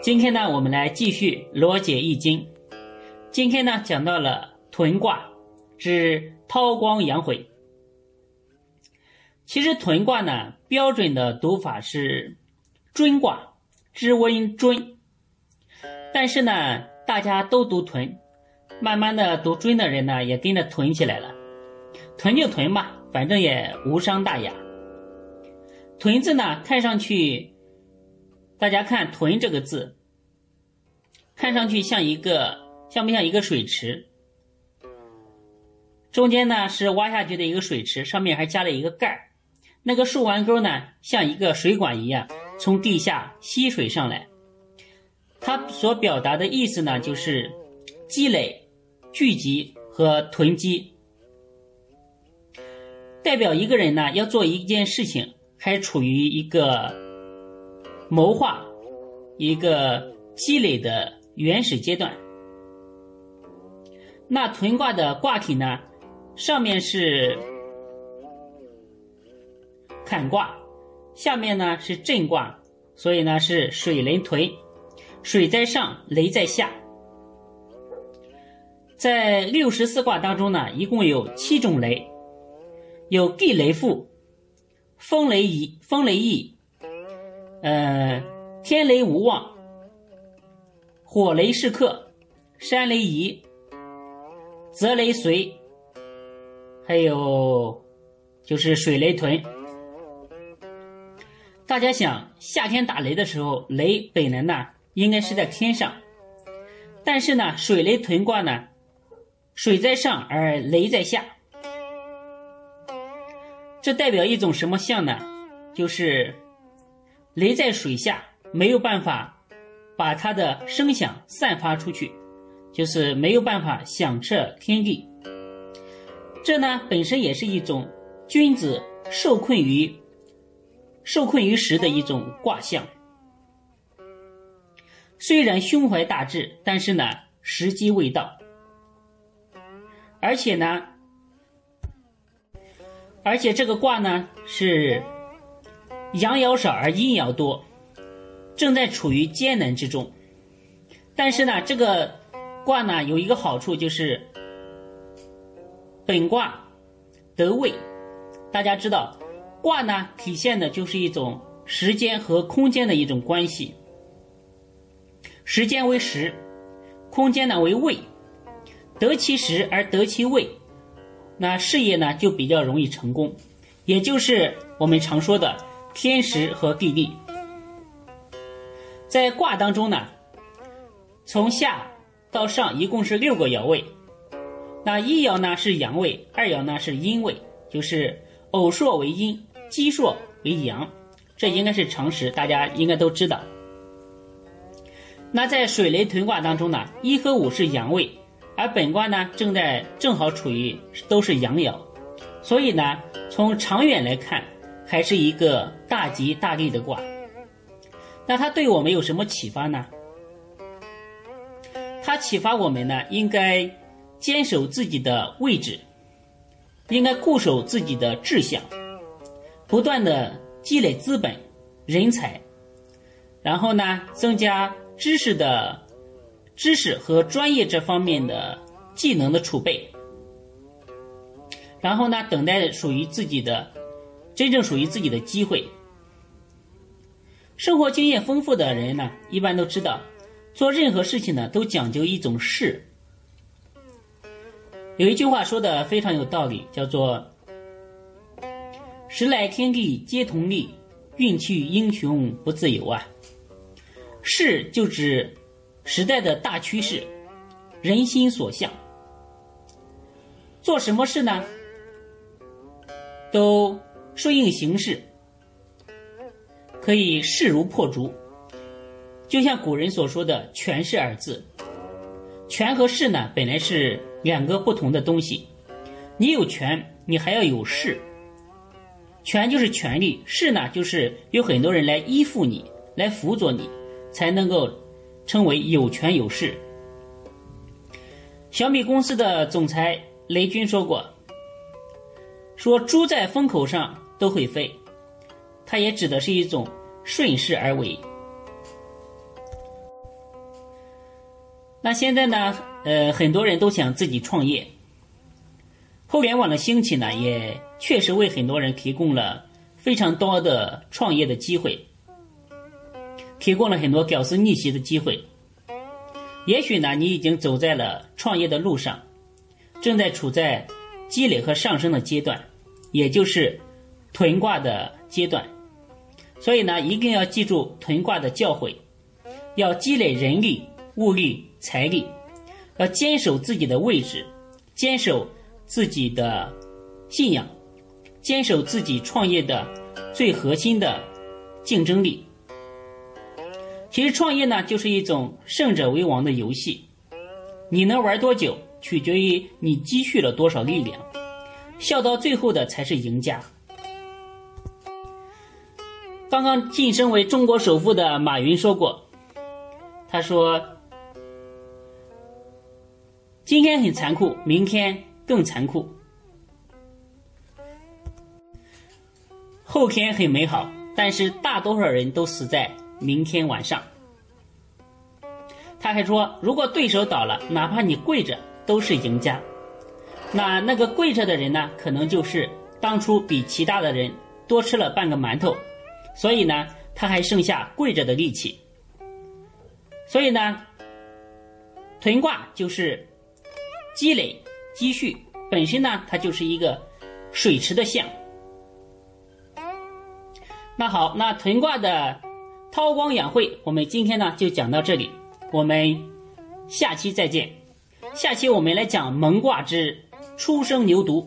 今天呢，我们来继续罗解易经。今天呢，讲到了屯卦，指韬光养晦。其实屯卦呢，标准的读法是尊卦，知温尊。但是呢，大家都读屯，慢慢的读尊的人呢，也跟着屯起来了。屯就屯吧，反正也无伤大雅。屯字呢，看上去，大家看“屯”这个字，看上去像一个。像不像一个水池？中间呢是挖下去的一个水池，上面还加了一个盖儿。那个竖弯钩呢，像一个水管一样从地下吸水上来。它所表达的意思呢，就是积累、聚集和囤积，代表一个人呢要做一件事情，还处于一个谋划、一个积累的原始阶段。那屯卦的卦体呢，上面是坎卦，下面呢是震卦，所以呢是水雷屯，水在上，雷在下。在六十四卦当中呢，一共有七种雷，有地雷复、风雷移、风雷翼，呃，天雷无望、火雷是克、山雷移。泽雷随，还有就是水雷屯。大家想，夏天打雷的时候，雷本来呢应该是在天上，但是呢，水雷屯卦呢，水在上而雷在下，这代表一种什么象呢？就是雷在水下，没有办法把它的声响散发出去。就是没有办法响彻天地，这呢本身也是一种君子受困于受困于时的一种卦象。虽然胸怀大志，但是呢时机未到，而且呢，而且这个卦呢是阳爻少而阴爻多，正在处于艰难之中，但是呢这个。卦呢有一个好处就是本卦得位，大家知道卦呢体现的就是一种时间和空间的一种关系，时间为时，空间呢为位，得其时而得其位，那事业呢就比较容易成功，也就是我们常说的天时和地利。在卦当中呢，从下。到上一共是六个爻位，那一爻呢是阳位，二爻呢是阴位，就是偶数为阴，奇数为阳，这应该是常识，大家应该都知道。那在水雷屯卦当中呢，一和五是阳位，而本卦呢正在正好处于都是阳爻，所以呢从长远来看，还是一个大吉大利的卦。那它对我们有什么启发呢？它启发我们呢，应该坚守自己的位置，应该固守自己的志向，不断的积累资本、人才，然后呢，增加知识的知识和专业这方面的技能的储备，然后呢，等待属于自己的真正属于自己的机会。生活经验丰富的人呢，一般都知道。做任何事情呢，都讲究一种势。有一句话说的非常有道理，叫做“时来天地皆同力，运气英雄不自由”啊。势就指时代的大趋势，人心所向。做什么事呢，都顺应形势，可以势如破竹。就像古人所说的“权势”二字，权和势呢，本来是两个不同的东西。你有权，你还要有势。权就是权力，势呢就是有很多人来依附你，来辅佐你，才能够称为有权有势。小米公司的总裁雷军说过：“说猪在风口上都会飞。”它也指的是一种顺势而为。那现在呢？呃，很多人都想自己创业。互联网的兴起呢，也确实为很多人提供了非常多的创业的机会，提供了很多屌丝逆袭的机会。也许呢，你已经走在了创业的路上，正在处在积累和上升的阶段，也就是囤挂的阶段。所以呢，一定要记住囤挂的教诲，要积累人力、物力。财力，要坚守自己的位置，坚守自己的信仰，坚守自己创业的最核心的竞争力。其实创业呢，就是一种胜者为王的游戏，你能玩多久，取决于你积蓄了多少力量，笑到最后的才是赢家。刚刚晋升为中国首富的马云说过，他说。今天很残酷，明天更残酷，后天很美好，但是大多数人都死在明天晚上。他还说，如果对手倒了，哪怕你跪着都是赢家。那那个跪着的人呢，可能就是当初比其他的人多吃了半个馒头，所以呢，他还剩下跪着的力气。所以呢，屯卦就是。积累积蓄本身呢，它就是一个水池的象。那好，那屯卦的韬光养晦，我们今天呢就讲到这里，我们下期再见。下期我们来讲蒙卦之初生牛犊。